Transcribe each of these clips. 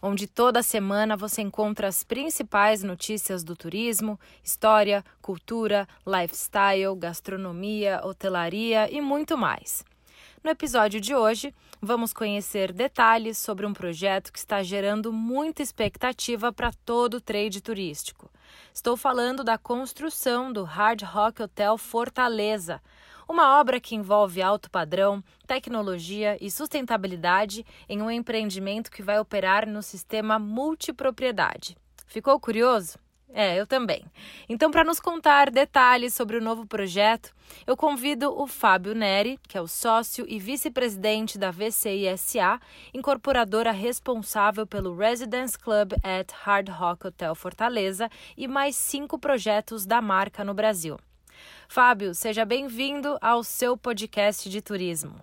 onde toda semana você encontra as principais notícias do turismo, história, cultura, lifestyle, gastronomia, hotelaria e muito mais. No episódio de hoje, vamos conhecer detalhes sobre um projeto que está gerando muita expectativa para todo o trade turístico. Estou falando da construção do Hard Rock Hotel Fortaleza uma obra que envolve alto padrão, tecnologia e sustentabilidade em um empreendimento que vai operar no sistema multipropriedade. Ficou curioso? É, eu também. Então, para nos contar detalhes sobre o novo projeto, eu convido o Fábio Neri, que é o sócio e vice-presidente da VCISA, incorporadora responsável pelo Residence Club at Hard Rock Hotel Fortaleza e mais cinco projetos da marca no Brasil. Fábio, seja bem-vindo ao seu podcast de turismo.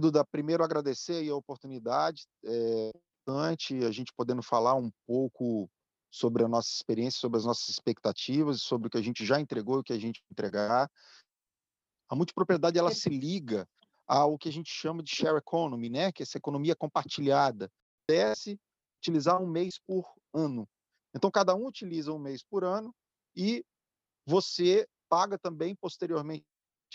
Duda, primeiro agradecer a oportunidade, é, a gente podendo falar um pouco sobre a nossa experiência, sobre as nossas expectativas, sobre o que a gente já entregou e o que a gente entregar. A multipropriedade ela se liga ao que a gente chama de share economy, né? Que é essa economia compartilhada. Desce utilizar um mês por ano. Então cada um utiliza um mês por ano e você paga também posteriormente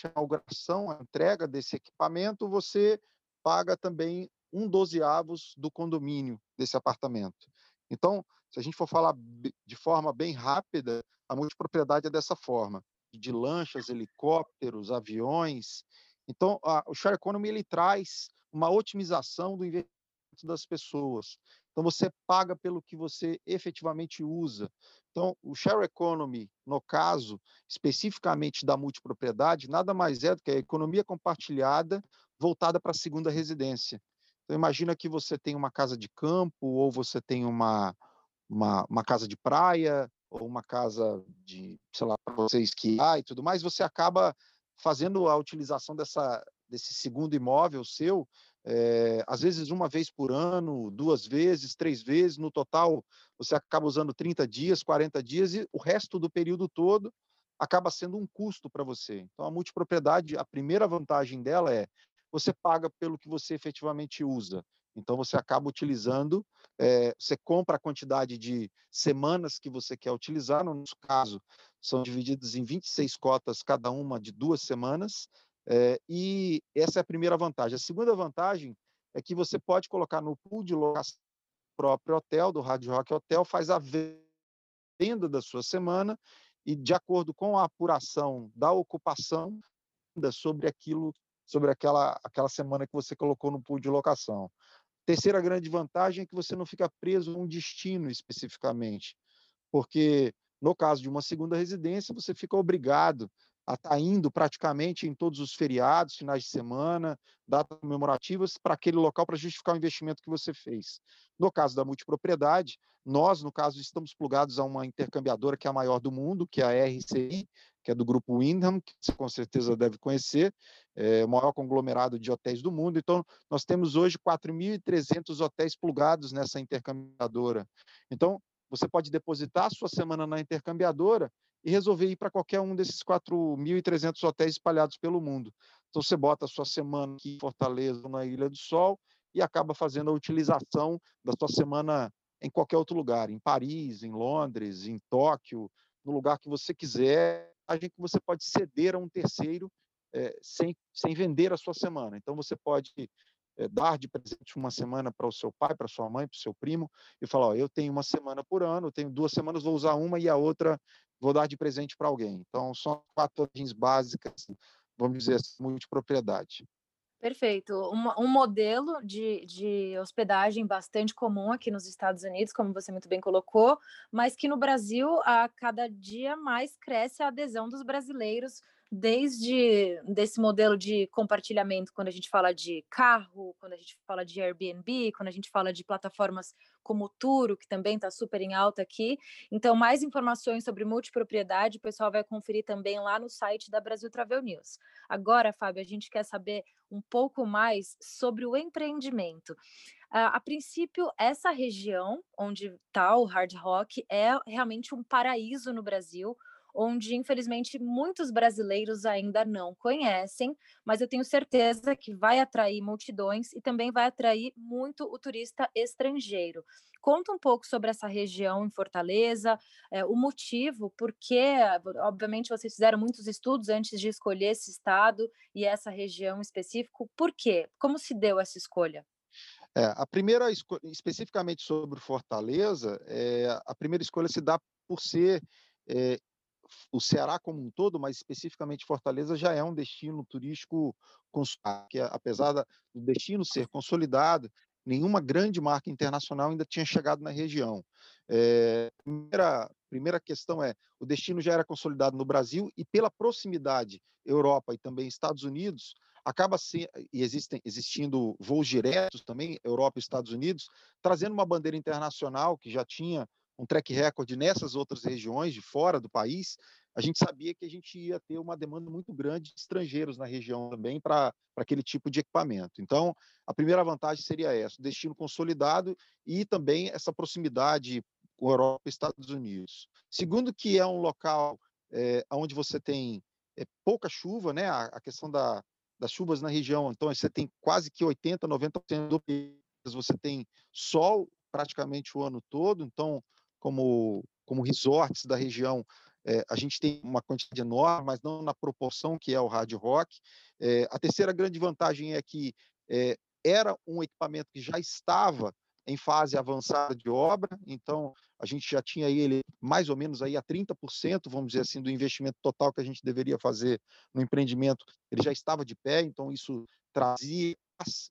a inauguração, a entrega desse equipamento, você paga também um dozeavos do condomínio desse apartamento. Então, se a gente for falar de forma bem rápida, a multipropriedade é dessa forma, de lanchas, helicópteros, aviões. Então, a, o Share Economy ele traz uma otimização do investimento das pessoas. Então, você paga pelo que você efetivamente usa. Então, o share economy, no caso especificamente da multipropriedade, nada mais é do que a economia compartilhada voltada para a segunda residência. Então, imagina que você tem uma casa de campo, ou você tem uma, uma, uma casa de praia, ou uma casa de, sei lá, para você esquiar e tudo mais, você acaba fazendo a utilização dessa, desse segundo imóvel seu é, às vezes uma vez por ano, duas vezes, três vezes, no total você acaba usando 30 dias, 40 dias e o resto do período todo acaba sendo um custo para você. Então a multipropriedade, a primeira vantagem dela é você paga pelo que você efetivamente usa. Então você acaba utilizando, é, você compra a quantidade de semanas que você quer utilizar, no nosso caso, são divididas em 26 cotas, cada uma de duas semanas, é, e essa é a primeira vantagem. A segunda vantagem é que você pode colocar no pool de locação do próprio hotel, do Rádio Rock Hotel, faz a venda da sua semana e, de acordo com a apuração da ocupação, sobre aquilo, sobre aquela, aquela semana que você colocou no pool de locação. Terceira grande vantagem é que você não fica preso a um destino especificamente, porque no caso de uma segunda residência, você fica obrigado a estar tá indo praticamente em todos os feriados, finais de semana, datas comemorativas, para aquele local para justificar o investimento que você fez. No caso da multipropriedade, nós, no caso, estamos plugados a uma intercambiadora que é a maior do mundo, que é a RCI, que é do grupo Windham, que você com certeza deve conhecer, é o maior conglomerado de hotéis do mundo. Então, nós temos hoje 4.300 hotéis plugados nessa intercambiadora. Então, você pode depositar a sua semana na intercambiadora e resolver ir para qualquer um desses 4.300 hotéis espalhados pelo mundo. Então, você bota a sua semana aqui em Fortaleza, na Ilha do Sol, e acaba fazendo a utilização da sua semana em qualquer outro lugar, em Paris, em Londres, em Tóquio, no lugar que você quiser, a gente você pode ceder a um terceiro é, sem, sem vender a sua semana. Então, você pode é, dar de presente uma semana para o seu pai, para sua mãe, para o seu primo, e falar: ó, eu tenho uma semana por ano, tenho duas semanas, vou usar uma e a outra vou dar de presente para alguém. Então, são quatro vantagens básicas, vamos dizer assim, multipropriedade. Perfeito. Um, um, modelo de, de hospedagem bastante comum aqui nos Estados Unidos, como você muito bem colocou, mas que no Brasil, a cada dia mais cresce a adesão dos brasileiros desde desse modelo de compartilhamento, quando a gente fala de carro, quando a gente fala de Airbnb, quando a gente fala de plataformas como o Turo, que também está super em alta aqui. Então, mais informações sobre multipropriedade, o pessoal vai conferir também lá no site da Brasil Travel News. Agora, Fábio, a gente quer saber um pouco mais sobre o empreendimento. Uh, a princípio, essa região onde está o hard rock é realmente um paraíso no Brasil, onde infelizmente muitos brasileiros ainda não conhecem, mas eu tenho certeza que vai atrair multidões e também vai atrair muito o turista estrangeiro. Conta um pouco sobre essa região em Fortaleza, é, o motivo, porque, obviamente, vocês fizeram muitos estudos antes de escolher esse estado e essa região específico. Por quê? Como se deu essa escolha? É, a primeira, especificamente sobre Fortaleza, é, a primeira escolha se dá por ser é, o Ceará como um todo, mas especificamente Fortaleza, já é um destino turístico que apesar do destino ser consolidado, nenhuma grande marca internacional ainda tinha chegado na região. É, primeira, primeira questão é, o destino já era consolidado no Brasil e pela proximidade Europa e também Estados Unidos, acaba se, e existem, existindo voos diretos também, Europa e Estados Unidos, trazendo uma bandeira internacional que já tinha um track record nessas outras regiões de fora do país, a gente sabia que a gente ia ter uma demanda muito grande de estrangeiros na região também para aquele tipo de equipamento. Então, a primeira vantagem seria essa, destino consolidado e também essa proximidade com Europa e Estados Unidos. Segundo, que é um local é, onde você tem é, pouca chuva, né? A, a questão da, das chuvas na região, então você tem quase que 80, 90% do país, você tem sol praticamente o ano todo, então como, como resorts da região, é, a gente tem uma quantidade enorme, mas não na proporção que é o hard rock. É, a terceira grande vantagem é que é, era um equipamento que já estava em fase avançada de obra, então a gente já tinha ele mais ou menos aí a 30%, vamos dizer assim, do investimento total que a gente deveria fazer no empreendimento, ele já estava de pé, então isso trazia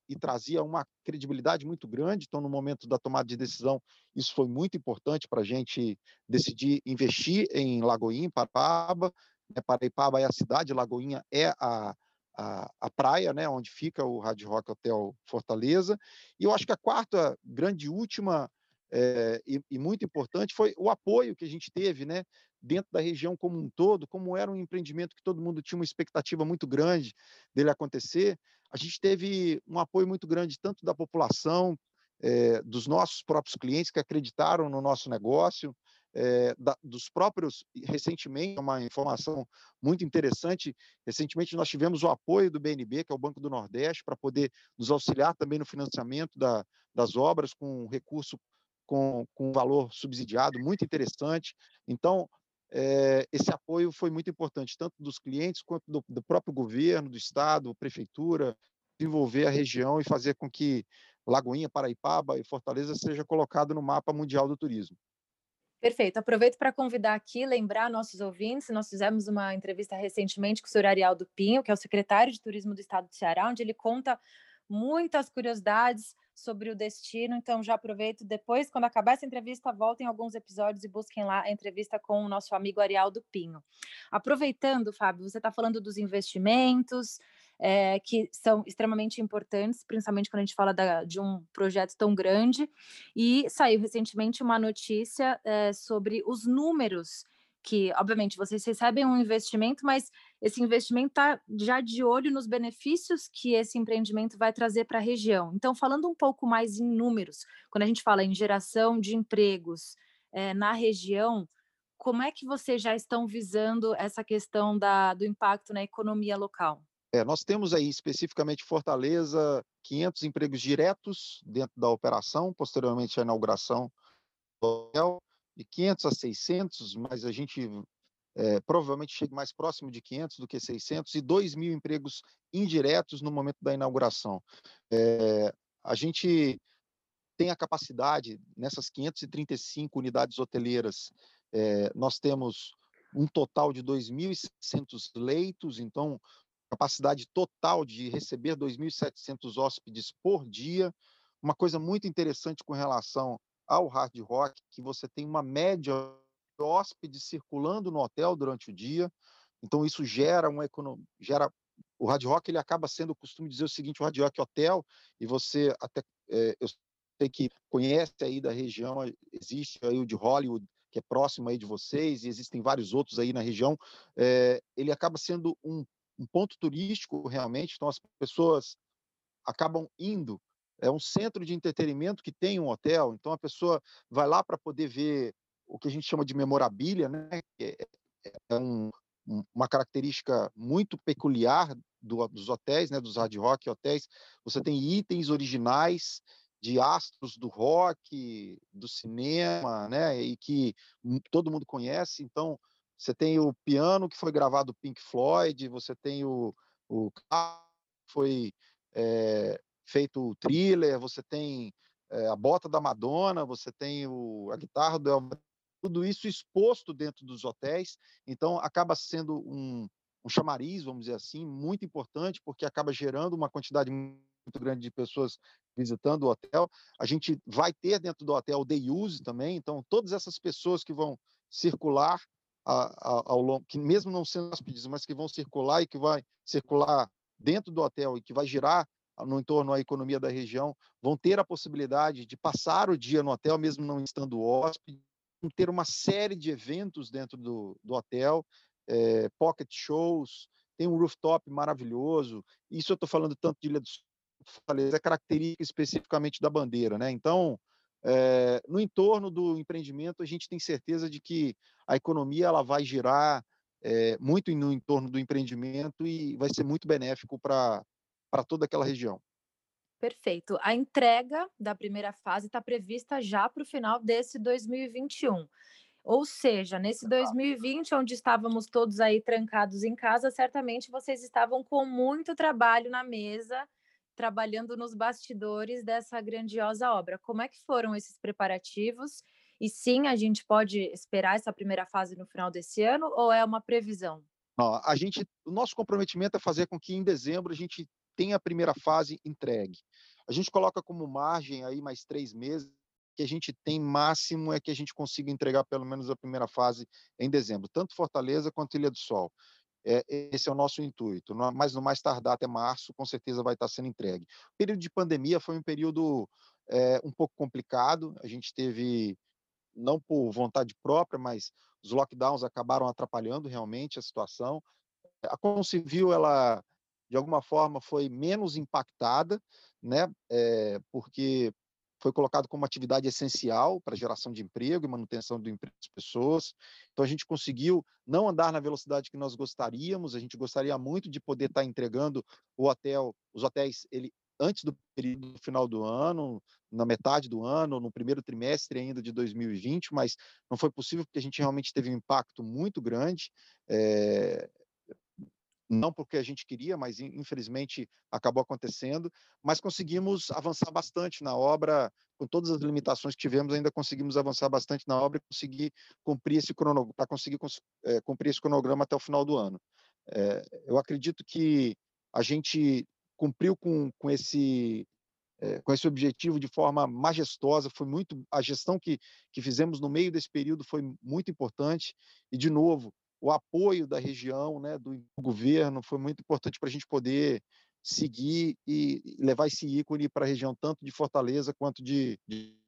e trazia uma credibilidade muito grande. Então, no momento da tomada de decisão, isso foi muito importante para a gente decidir investir em Lagoinha, Paraíba. Né? Paraíba é a cidade, Lagoinha é a, a, a, praia, né, onde fica o Hard Rock Hotel Fortaleza. E eu acho que a quarta grande última é, e, e, muito importante foi o apoio que a gente teve, né, dentro da região como um todo, como era um empreendimento que todo mundo tinha uma expectativa muito grande dele acontecer, a gente teve um apoio muito grande tanto da população, é, dos nossos próprios clientes que acreditaram no nosso negócio, é, da, dos próprios, recentemente, uma informação muito interessante, recentemente nós tivemos o apoio do BNB, que é o Banco do Nordeste, para poder nos auxiliar também no financiamento da, das obras com recurso com, com valor subsidiado, muito interessante. Então, é, esse apoio foi muito importante, tanto dos clientes quanto do, do, próprio governo, do Estado, prefeitura, desenvolver a região e fazer com que Lagoinha, Paraipaba e Fortaleza seja colocado no mapa mundial do turismo. Perfeito. Aproveito para convidar aqui, lembrar nossos ouvintes, nós fizemos uma entrevista recentemente com o senhor Ariel do Pinho, que é o secretário de Turismo do Estado do Ceará, onde ele conta muitas curiosidades sobre o destino. Então, já aproveito depois, quando acabar essa entrevista, voltem alguns episódios e busquem lá a entrevista com o nosso amigo Ariel do Pinho. Aproveitando, Fábio, você está falando dos investimentos. É, que são extremamente importantes, principalmente quando a gente fala da, de um projeto tão grande. E saiu recentemente uma notícia é, sobre os números que, obviamente, vocês recebem um investimento, mas esse investimento está já de olho nos benefícios que esse empreendimento vai trazer para a região. Então, falando um pouco mais em números, quando a gente fala em geração de empregos é, na região, como é que vocês já estão visando essa questão da, do impacto na economia local? É, nós temos aí especificamente Fortaleza 500 empregos diretos dentro da operação, posteriormente à inauguração do hotel, de 500 a 600, mas a gente é, provavelmente chega mais próximo de 500 do que 600, e 2 mil empregos indiretos no momento da inauguração. É, a gente tem a capacidade, nessas 535 unidades hoteleiras, é, nós temos um total de 2.600 leitos, então, capacidade total de receber 2.700 hóspedes por dia. Uma coisa muito interessante com relação ao hard rock, que você tem uma média de hóspedes circulando no hotel durante o dia. Então isso gera uma economia, gera o Hard Rock ele acaba sendo, eu costumo dizer o seguinte, o Hard Rock Hotel, e você até, é, eu sei que conhece aí da região, existe aí o de Hollywood, que é próximo aí de vocês, e existem vários outros aí na região, é, ele acaba sendo um, um ponto turístico realmente, então as pessoas acabam indo é um centro de entretenimento que tem um hotel, então a pessoa vai lá para poder ver o que a gente chama de memorabilia, né? É, é um, uma característica muito peculiar do, dos hotéis, né? Dos hard rock hotéis. Você tem itens originais de astros do rock, do cinema, né? E que todo mundo conhece. Então você tem o piano que foi gravado Pink Floyd, você tem o, o foi é, feito o thriller, você tem é, a bota da Madonna, você tem o, a guitarra do Elvis, tudo isso exposto dentro dos hotéis, então acaba sendo um, um chamariz, vamos dizer assim, muito importante, porque acaba gerando uma quantidade muito grande de pessoas visitando o hotel. A gente vai ter dentro do hotel o day use também, então todas essas pessoas que vão circular ao longo, que mesmo não sendo hóspedes, mas que vão circular e que vai circular dentro do hotel e que vai girar no entorno à economia da região, vão ter a possibilidade de passar o dia no hotel, mesmo não estando hóspede, ter uma série de eventos dentro do, do hotel, é, pocket shows, tem um rooftop maravilhoso, isso eu estou falando tanto de Ilha do Fortaleza, é característica especificamente da bandeira, né? Então, é, no entorno do empreendimento, a gente tem certeza de que a economia ela vai girar é, muito no entorno do empreendimento e vai ser muito benéfico para para toda aquela região. Perfeito. A entrega da primeira fase está prevista já para o final desse 2021. Ou seja, nesse 2020, onde estávamos todos aí trancados em casa, certamente vocês estavam com muito trabalho na mesa, trabalhando nos bastidores dessa grandiosa obra. Como é que foram esses preparativos? E sim, a gente pode esperar essa primeira fase no final desse ano ou é uma previsão? Não, a gente, o nosso comprometimento é fazer com que em dezembro a gente tem a primeira fase entregue. A gente coloca como margem aí mais três meses, que a gente tem máximo é que a gente consiga entregar pelo menos a primeira fase em dezembro, tanto Fortaleza quanto Ilha do Sol. É, esse é o nosso intuito, mas no mais tardar até março, com certeza vai estar sendo entregue. O período de pandemia foi um período é, um pouco complicado, a gente teve, não por vontade própria, mas os lockdowns acabaram atrapalhando realmente a situação. A construção civil, ela de alguma forma foi menos impactada, né, é, porque foi colocado como atividade essencial para geração de emprego e manutenção do emprego das pessoas. Então a gente conseguiu não andar na velocidade que nós gostaríamos. A gente gostaria muito de poder estar entregando o hotel, os hotéis, ele antes do período final do ano, na metade do ano, no primeiro trimestre ainda de 2020, mas não foi possível porque a gente realmente teve um impacto muito grande. É, não porque a gente queria, mas infelizmente acabou acontecendo, mas conseguimos avançar bastante na obra, com todas as limitações que tivemos, ainda conseguimos avançar bastante na obra e conseguir cumprir esse cronograma, para conseguir é, cumprir esse cronograma até o final do ano. É, eu acredito que a gente cumpriu com, com esse é, com esse objetivo de forma majestosa, foi muito a gestão que, que fizemos no meio desse período foi muito importante e de novo o apoio da região, né, do governo, foi muito importante para a gente poder seguir e levar esse ícone para a região tanto de Fortaleza quanto de,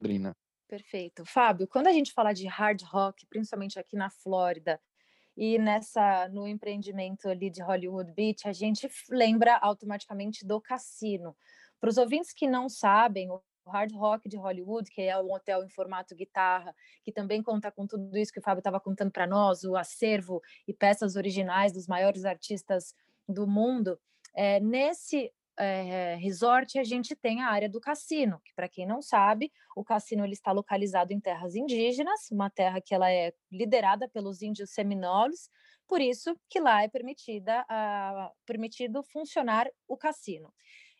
Londrina. Perfeito. Fábio, quando a gente fala de hard rock, principalmente aqui na Flórida, e nessa no empreendimento ali de Hollywood Beach, a gente lembra automaticamente do cassino. Para os ouvintes que não sabem, Hard Rock de Hollywood, que é um hotel em formato guitarra, que também conta com tudo isso que o Fábio estava contando para nós, o acervo e peças originais dos maiores artistas do mundo. É, nesse é, resort a gente tem a área do cassino, que para quem não sabe, o cassino ele está localizado em terras indígenas, uma terra que ela é liderada pelos índios seminoles, por isso que lá é permitida, a, permitido funcionar o cassino.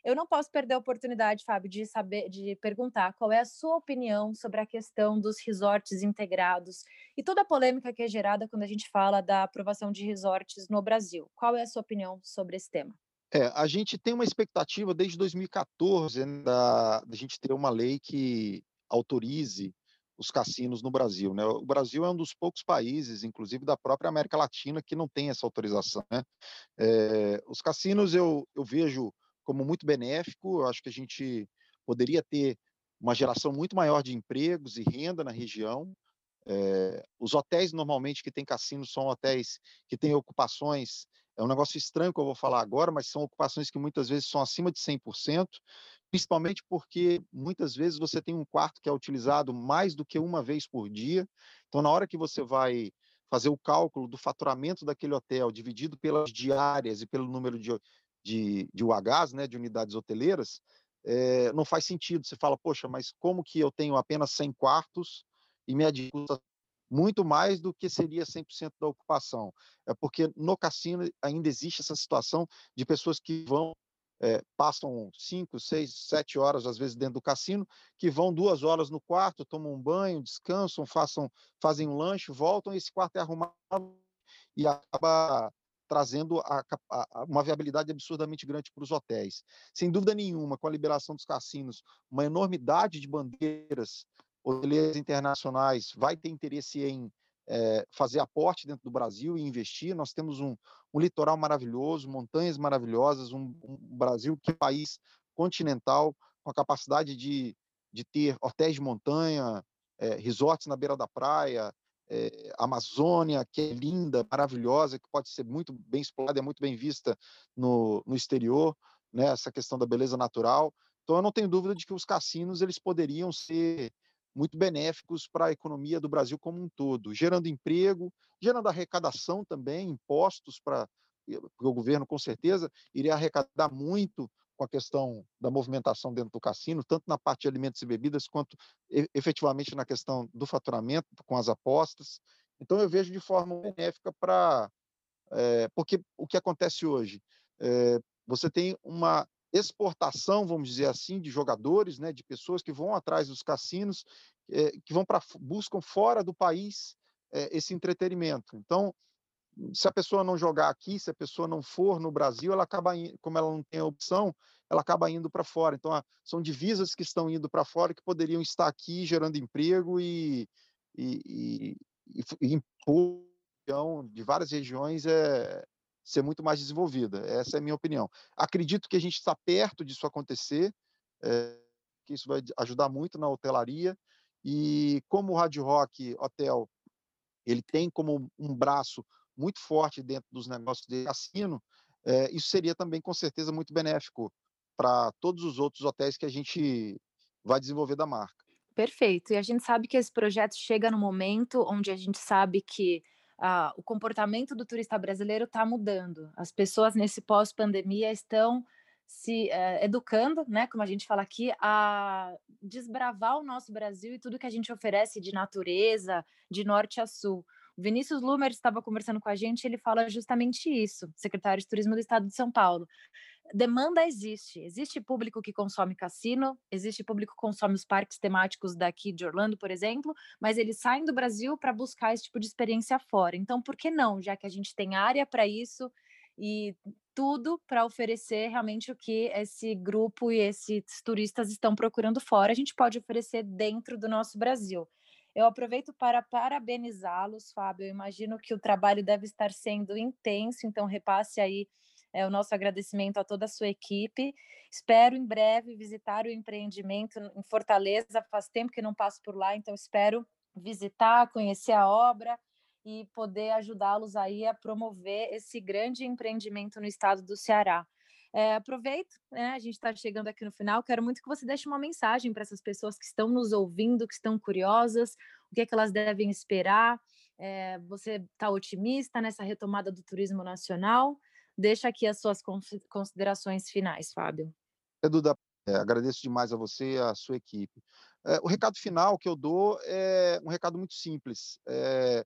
Eu não posso perder a oportunidade, Fábio, de saber, de perguntar qual é a sua opinião sobre a questão dos resorts integrados e toda a polêmica que é gerada quando a gente fala da aprovação de resorts no Brasil. Qual é a sua opinião sobre esse tema? É, a gente tem uma expectativa desde 2014 né, da, da gente ter uma lei que autorize os cassinos no Brasil. Né? O Brasil é um dos poucos países, inclusive da própria América Latina, que não tem essa autorização. Né? É, os cassinos eu, eu vejo como muito benéfico, eu acho que a gente poderia ter uma geração muito maior de empregos e renda na região. É, os hotéis, normalmente, que têm cassinos, são hotéis que têm ocupações. É um negócio estranho que eu vou falar agora, mas são ocupações que muitas vezes são acima de 100%, principalmente porque muitas vezes você tem um quarto que é utilizado mais do que uma vez por dia. Então, na hora que você vai fazer o cálculo do faturamento daquele hotel dividido pelas diárias e pelo número de, de, de UHs, né, de unidades hoteleiras, é, não faz sentido. Você fala, poxa, mas como que eu tenho apenas 100 quartos e minha custa muito mais do que seria 100% da ocupação? É porque no cassino ainda existe essa situação de pessoas que vão é, passam cinco, seis, sete horas, às vezes, dentro do cassino, que vão duas horas no quarto, tomam um banho, descansam, façam, fazem um lanche, voltam, e esse quarto é arrumado e acaba trazendo a, a, uma viabilidade absurdamente grande para os hotéis. Sem dúvida nenhuma, com a liberação dos cassinos, uma enormidade de bandeiras hoteleiras internacionais vai ter interesse em é, fazer aporte dentro do Brasil e investir. Nós temos um, um litoral maravilhoso, montanhas maravilhosas, um, um, Brasil que é um país continental, com a capacidade de, de ter hotéis de montanha, é, resorts na beira da praia, é, Amazônia, que é linda, maravilhosa, que pode ser muito bem explorada, é muito bem vista no, no exterior, né, essa questão da beleza natural. Então, eu não tenho dúvida de que os cassinos eles poderiam ser muito benéficos para a economia do Brasil como um todo, gerando emprego, gerando arrecadação também, impostos para o governo com certeza iria arrecadar muito com a questão da movimentação dentro do cassino, tanto na parte de alimentos e bebidas, quanto efetivamente na questão do faturamento, com as apostas. Então, eu vejo de forma benéfica para. É, porque o que acontece hoje? É, você tem uma exportação, vamos dizer assim, de jogadores, né, de pessoas que vão atrás dos cassinos, é, que vão para buscam fora do país esse entretenimento. Então, se a pessoa não jogar aqui, se a pessoa não for no Brasil, ela acaba, como ela não tem a opção, ela acaba indo para fora. Então, são divisas que estão indo para fora que poderiam estar aqui gerando emprego e, e, e, e de várias regiões é ser muito mais desenvolvida. Essa é a minha opinião. Acredito que a gente está perto disso acontecer, é, que isso vai ajudar muito na hotelaria. E como o Rádio Rock Hotel ele tem como um braço muito forte dentro dos negócios de cassino, é, isso seria também, com certeza, muito benéfico para todos os outros hotéis que a gente vai desenvolver da marca. Perfeito. E a gente sabe que esse projeto chega no momento onde a gente sabe que ah, o comportamento do turista brasileiro está mudando. As pessoas nesse pós-pandemia estão se eh, educando, né, como a gente fala aqui, a desbravar o nosso Brasil e tudo que a gente oferece de natureza, de norte a sul. Vinícius Lumer estava conversando com a gente, ele fala justamente isso, secretário de Turismo do Estado de São Paulo. Demanda existe, existe público que consome cassino, existe público que consome os parques temáticos daqui de Orlando, por exemplo, mas eles saem do Brasil para buscar esse tipo de experiência fora. Então, por que não, já que a gente tem área para isso e tudo para oferecer realmente o que esse grupo e esses turistas estão procurando fora, a gente pode oferecer dentro do nosso Brasil. Eu aproveito para parabenizá-los, Fábio. Eu imagino que o trabalho deve estar sendo intenso, então repasse aí é, o nosso agradecimento a toda a sua equipe. Espero em breve visitar o empreendimento em Fortaleza. Faz tempo que não passo por lá, então espero visitar, conhecer a obra e poder ajudá-los aí a promover esse grande empreendimento no estado do Ceará. É, aproveito, né, a gente está chegando aqui no final. Quero muito que você deixe uma mensagem para essas pessoas que estão nos ouvindo, que estão curiosas, o que é que elas devem esperar. É, você está otimista nessa retomada do turismo nacional? Deixa aqui as suas considerações finais, Fábio. Duda, é, agradeço demais a você e a sua equipe. É, o recado final que eu dou é um recado muito simples. É,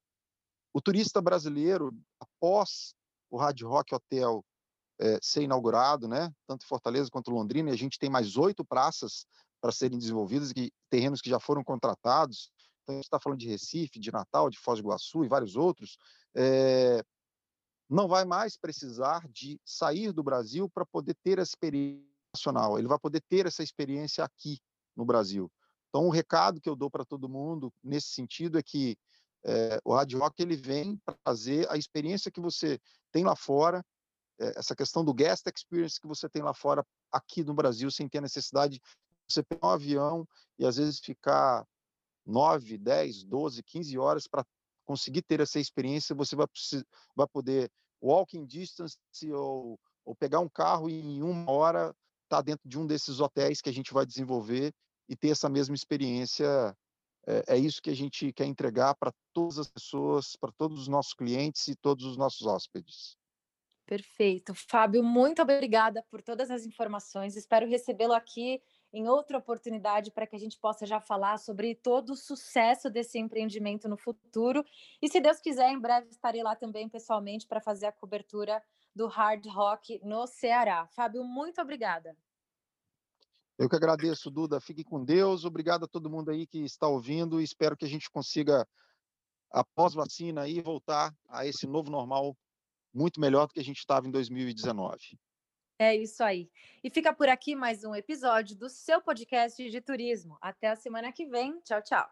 o turista brasileiro, após o Hard Rock Hotel é, ser inaugurado, né? Tanto Fortaleza quanto em Londrina, e a gente tem mais oito praças para serem desenvolvidas, que, terrenos que já foram contratados. Então, a gente está falando de Recife, de Natal, de Foz do Iguaçu e vários outros. É, não vai mais precisar de sair do Brasil para poder ter a experiência nacional. Ele vai poder ter essa experiência aqui no Brasil. Então, o recado que eu dou para todo mundo nesse sentido é que é, o Hard Rock ele vem trazer a experiência que você tem lá fora, essa questão do guest experience que você tem lá fora, aqui no Brasil, sem ter a necessidade de você pegar um avião e às vezes ficar 9, 10, 12, 15 horas para conseguir ter essa experiência, você vai, vai poder walking distance ou, ou pegar um carro e em uma hora estar tá dentro de um desses hotéis que a gente vai desenvolver e ter essa mesma experiência. É, é isso que a gente quer entregar para todas as pessoas, para todos os nossos clientes e todos os nossos hóspedes. Perfeito. Fábio, muito obrigada por todas as informações. Espero recebê-lo aqui em outra oportunidade para que a gente possa já falar sobre todo o sucesso desse empreendimento no futuro. E se Deus quiser, em breve estarei lá também pessoalmente para fazer a cobertura do Hard Rock no Ceará. Fábio, muito obrigada. Eu que agradeço, Duda. Fique com Deus. Obrigado a todo mundo aí que está ouvindo espero que a gente consiga, após vacina, aí, voltar a esse novo normal muito melhor do que a gente estava em 2019. É isso aí. E fica por aqui mais um episódio do seu podcast de turismo. Até a semana que vem. Tchau, tchau.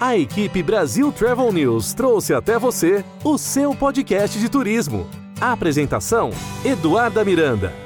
A equipe Brasil Travel News trouxe até você o seu podcast de turismo. A apresentação: Eduarda Miranda.